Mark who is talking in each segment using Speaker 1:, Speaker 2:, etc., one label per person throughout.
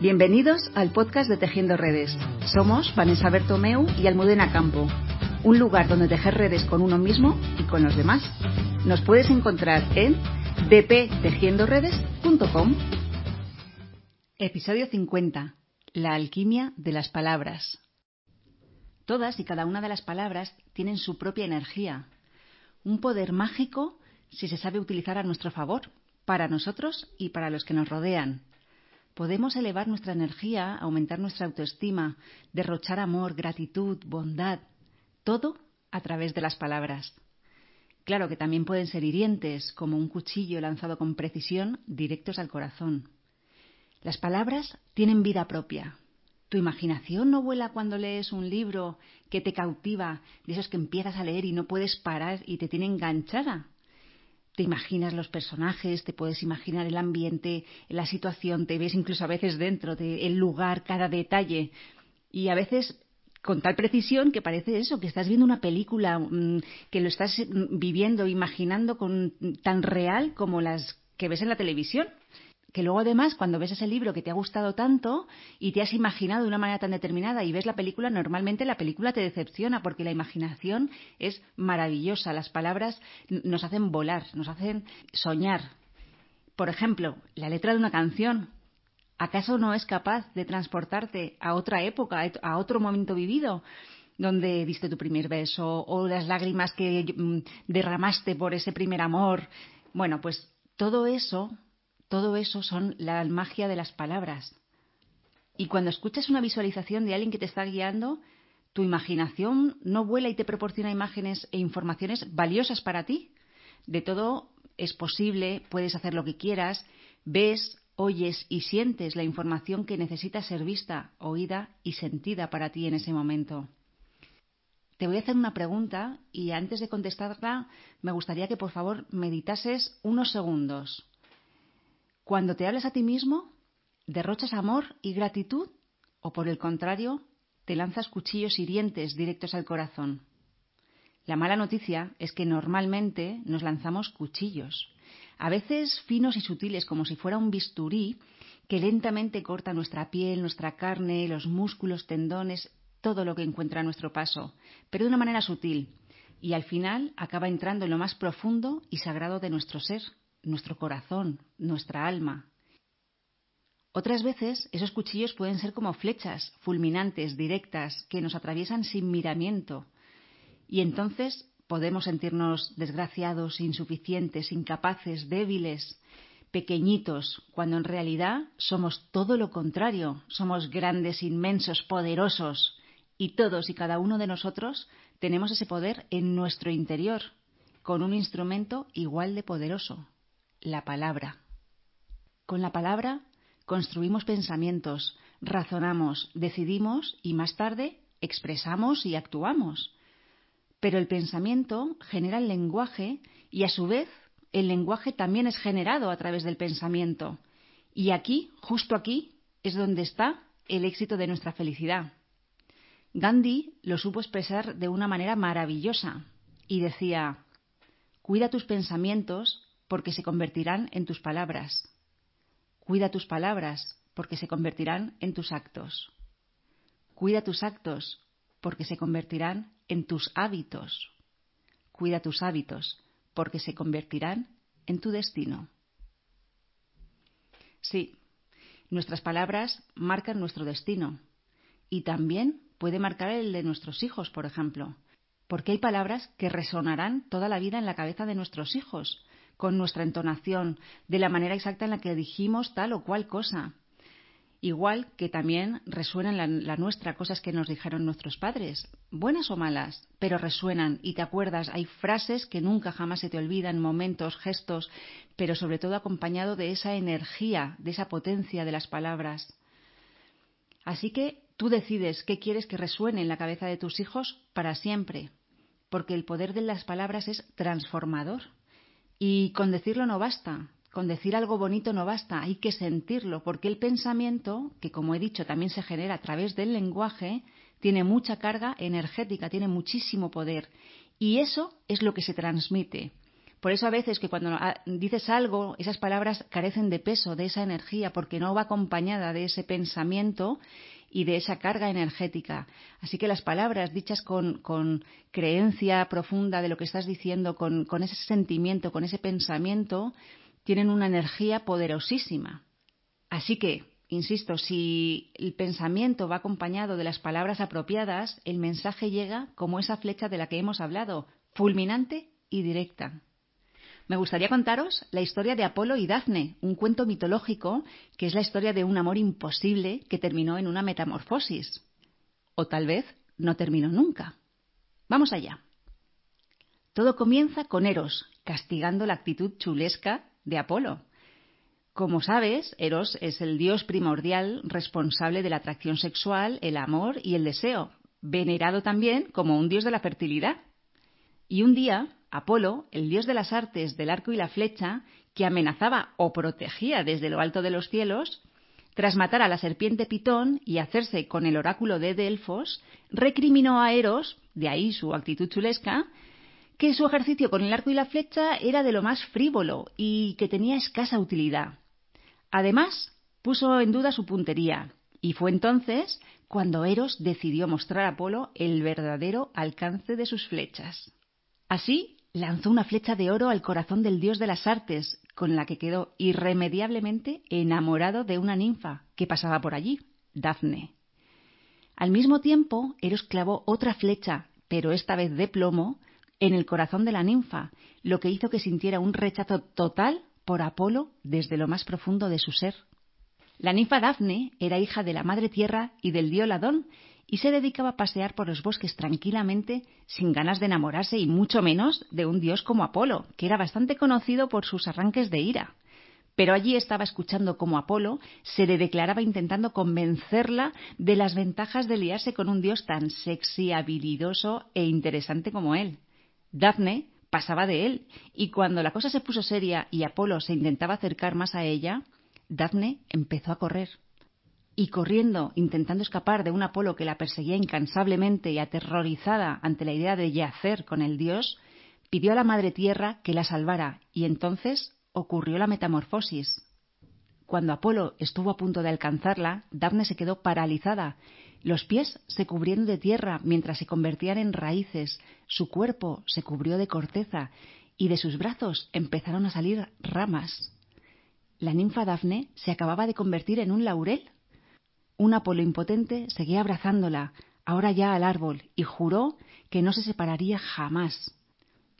Speaker 1: Bienvenidos al podcast de Tejiendo Redes. Somos Vanessa Bertomeu y Almudena Campo, un lugar donde tejer redes con uno mismo y con los demás. Nos puedes encontrar en dptejiendoredes.com. Episodio 50. La alquimia de las palabras. Todas y cada una de las palabras tienen su propia energía, un poder mágico si se sabe utilizar a nuestro favor, para nosotros y para los que nos rodean. Podemos elevar nuestra energía, aumentar nuestra autoestima, derrochar amor, gratitud, bondad, todo a través de las palabras. Claro que también pueden ser hirientes, como un cuchillo lanzado con precisión directos al corazón. Las palabras tienen vida propia. ¿Tu imaginación no vuela cuando lees un libro que te cautiva, de esos que empiezas a leer y no puedes parar y te tiene enganchada? Te imaginas los personajes, te puedes imaginar el ambiente, la situación, te ves incluso a veces dentro del lugar, cada detalle. Y a veces con tal precisión que parece eso, que estás viendo una película, mm, que lo estás mm, viviendo, imaginando con tan real como las que ves en la televisión que luego además cuando ves ese libro que te ha gustado tanto y te has imaginado de una manera tan determinada y ves la película, normalmente la película te decepciona porque la imaginación es maravillosa. Las palabras nos hacen volar, nos hacen soñar. Por ejemplo, la letra de una canción. ¿Acaso no es capaz de transportarte a otra época, a otro momento vivido? donde diste tu primer beso o las lágrimas que mm, derramaste por ese primer amor. Bueno, pues todo eso todo eso son la magia de las palabras. Y cuando escuchas una visualización de alguien que te está guiando, tu imaginación no vuela y te proporciona imágenes e informaciones valiosas para ti. De todo es posible, puedes hacer lo que quieras, ves, oyes y sientes la información que necesita ser vista, oída y sentida para ti en ese momento. Te voy a hacer una pregunta y antes de contestarla me gustaría que por favor meditases unos segundos. Cuando te hablas a ti mismo, ¿derrochas amor y gratitud o por el contrario, te lanzas cuchillos hirientes directos al corazón? La mala noticia es que normalmente nos lanzamos cuchillos, a veces finos y sutiles como si fuera un bisturí que lentamente corta nuestra piel, nuestra carne, los músculos, tendones, todo lo que encuentra a nuestro paso, pero de una manera sutil, y al final acaba entrando en lo más profundo y sagrado de nuestro ser, nuestro corazón, nuestra alma. Otras veces esos cuchillos pueden ser como flechas fulminantes, directas, que nos atraviesan sin miramiento. Y entonces podemos sentirnos desgraciados, insuficientes, incapaces, débiles, pequeñitos, cuando en realidad somos todo lo contrario, somos grandes, inmensos, poderosos. Y todos y cada uno de nosotros tenemos ese poder en nuestro interior, con un instrumento igual de poderoso, la palabra. Con la palabra construimos pensamientos, razonamos, decidimos y más tarde expresamos y actuamos. Pero el pensamiento genera el lenguaje y a su vez el lenguaje también es generado a través del pensamiento. Y aquí, justo aquí, es donde está el éxito de nuestra felicidad. Gandhi lo supo expresar de una manera maravillosa y decía, cuida tus pensamientos porque se convertirán en tus palabras. Cuida tus palabras, porque se convertirán en tus actos. Cuida tus actos, porque se convertirán en tus hábitos. Cuida tus hábitos, porque se convertirán en tu destino. Sí, nuestras palabras marcan nuestro destino y también puede marcar el de nuestros hijos, por ejemplo, porque hay palabras que resonarán toda la vida en la cabeza de nuestros hijos con nuestra entonación, de la manera exacta en la que dijimos tal o cual cosa. Igual que también resuenan la, la, nuestra, cosas que nos dijeron nuestros padres, buenas o malas, pero resuenan y te acuerdas, hay frases que nunca jamás se te olvidan, momentos, gestos, pero sobre todo acompañado de esa energía, de esa potencia de las palabras. Así que tú decides qué quieres que resuene en la cabeza de tus hijos para siempre, porque el poder de las palabras es transformador. Y con decirlo no basta, con decir algo bonito no basta, hay que sentirlo, porque el pensamiento, que como he dicho también se genera a través del lenguaje, tiene mucha carga energética, tiene muchísimo poder. Y eso es lo que se transmite. Por eso a veces que cuando dices algo, esas palabras carecen de peso, de esa energía, porque no va acompañada de ese pensamiento y de esa carga energética. Así que las palabras dichas con, creencia profunda de lo que estás diciendo, con, ese sentimiento, con ese pensamiento, tienen una energía poderosísima. Así que, insisto, si el pensamiento va acompañado de las palabras apropiadas, el mensaje llega como esa flecha de la que hemos hablado, fulminante y directa. Me gustaría contaros la historia de Apolo y Dafne, un cuento mitológico que es la historia de un amor imposible que terminó en una metamorfosis. O tal vez no terminó nunca. Vamos allá. Todo comienza con Eros, castigando la actitud chulesca de Apolo. Como sabes, Eros es el dios primordial responsable de la atracción sexual, el amor y el deseo, venerado también como un dios de la fertilidad. Y un día, Apolo, el dios de las artes del arco y la flecha, que amenazaba o protegía desde lo alto de los cielos, tras matar a la serpiente Pitón y hacerse con el oráculo de Delfos, recriminó a Eros, de ahí su actitud chulesca, que su ejercicio con el arco y la flecha era de lo más frívolo y que tenía escasa utilidad. Además, puso en duda su puntería, y fue entonces cuando Eros decidió mostrar a Apolo el verdadero alcance de sus flechas. Así, lanzó una flecha de oro al corazón del dios de las artes, con la que quedó irremediablemente enamorado de una ninfa que pasaba por allí, Dafne. Al mismo tiempo, Eros clavó otra flecha, pero esta vez de plomo, en el corazón de la ninfa, lo que hizo que sintiera un rechazo total por Apolo desde lo más profundo de su ser. La ninfa Dafne era hija de la madre tierra y del dios Ladón y se dedicaba a pasear por los bosques tranquilamente, sin ganas de enamorarse y mucho menos de un dios como Apolo, que era bastante conocido por sus arranques de ira. Pero allí estaba escuchando cómo Apolo se le declaraba intentando convencerla de las ventajas de liarse con un dios tan sexy, habilidoso e interesante como él. Daphne pasaba de él, y cuando la cosa se puso seria y Apolo se intentaba acercar más a ella, Daphne empezó a correr. Y corriendo, intentando escapar de un Apolo que la perseguía incansablemente y aterrorizada ante la idea de yacer con el dios, pidió a la Madre Tierra que la salvara, y entonces ocurrió la metamorfosis. Cuando Apolo estuvo a punto de alcanzarla, Daphne se quedó paralizada los pies se cubrieron de tierra mientras se convertían en raíces, su cuerpo se cubrió de corteza y de sus brazos empezaron a salir ramas. La ninfa Dafne se acababa de convertir en un laurel. Un Apolo impotente seguía abrazándola, ahora ya al árbol, y juró que no se separaría jamás.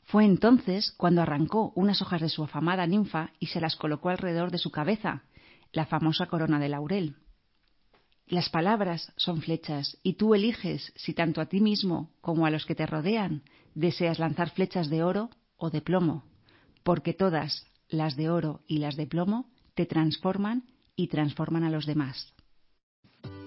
Speaker 1: Fue entonces cuando arrancó unas hojas de su afamada ninfa y se las colocó alrededor de su cabeza, la famosa corona de laurel. Las palabras son flechas y tú eliges si tanto a ti mismo como a los que te rodean deseas lanzar flechas de oro o de plomo, porque todas, las de oro y las de plomo, te transforman y transforman a los demás.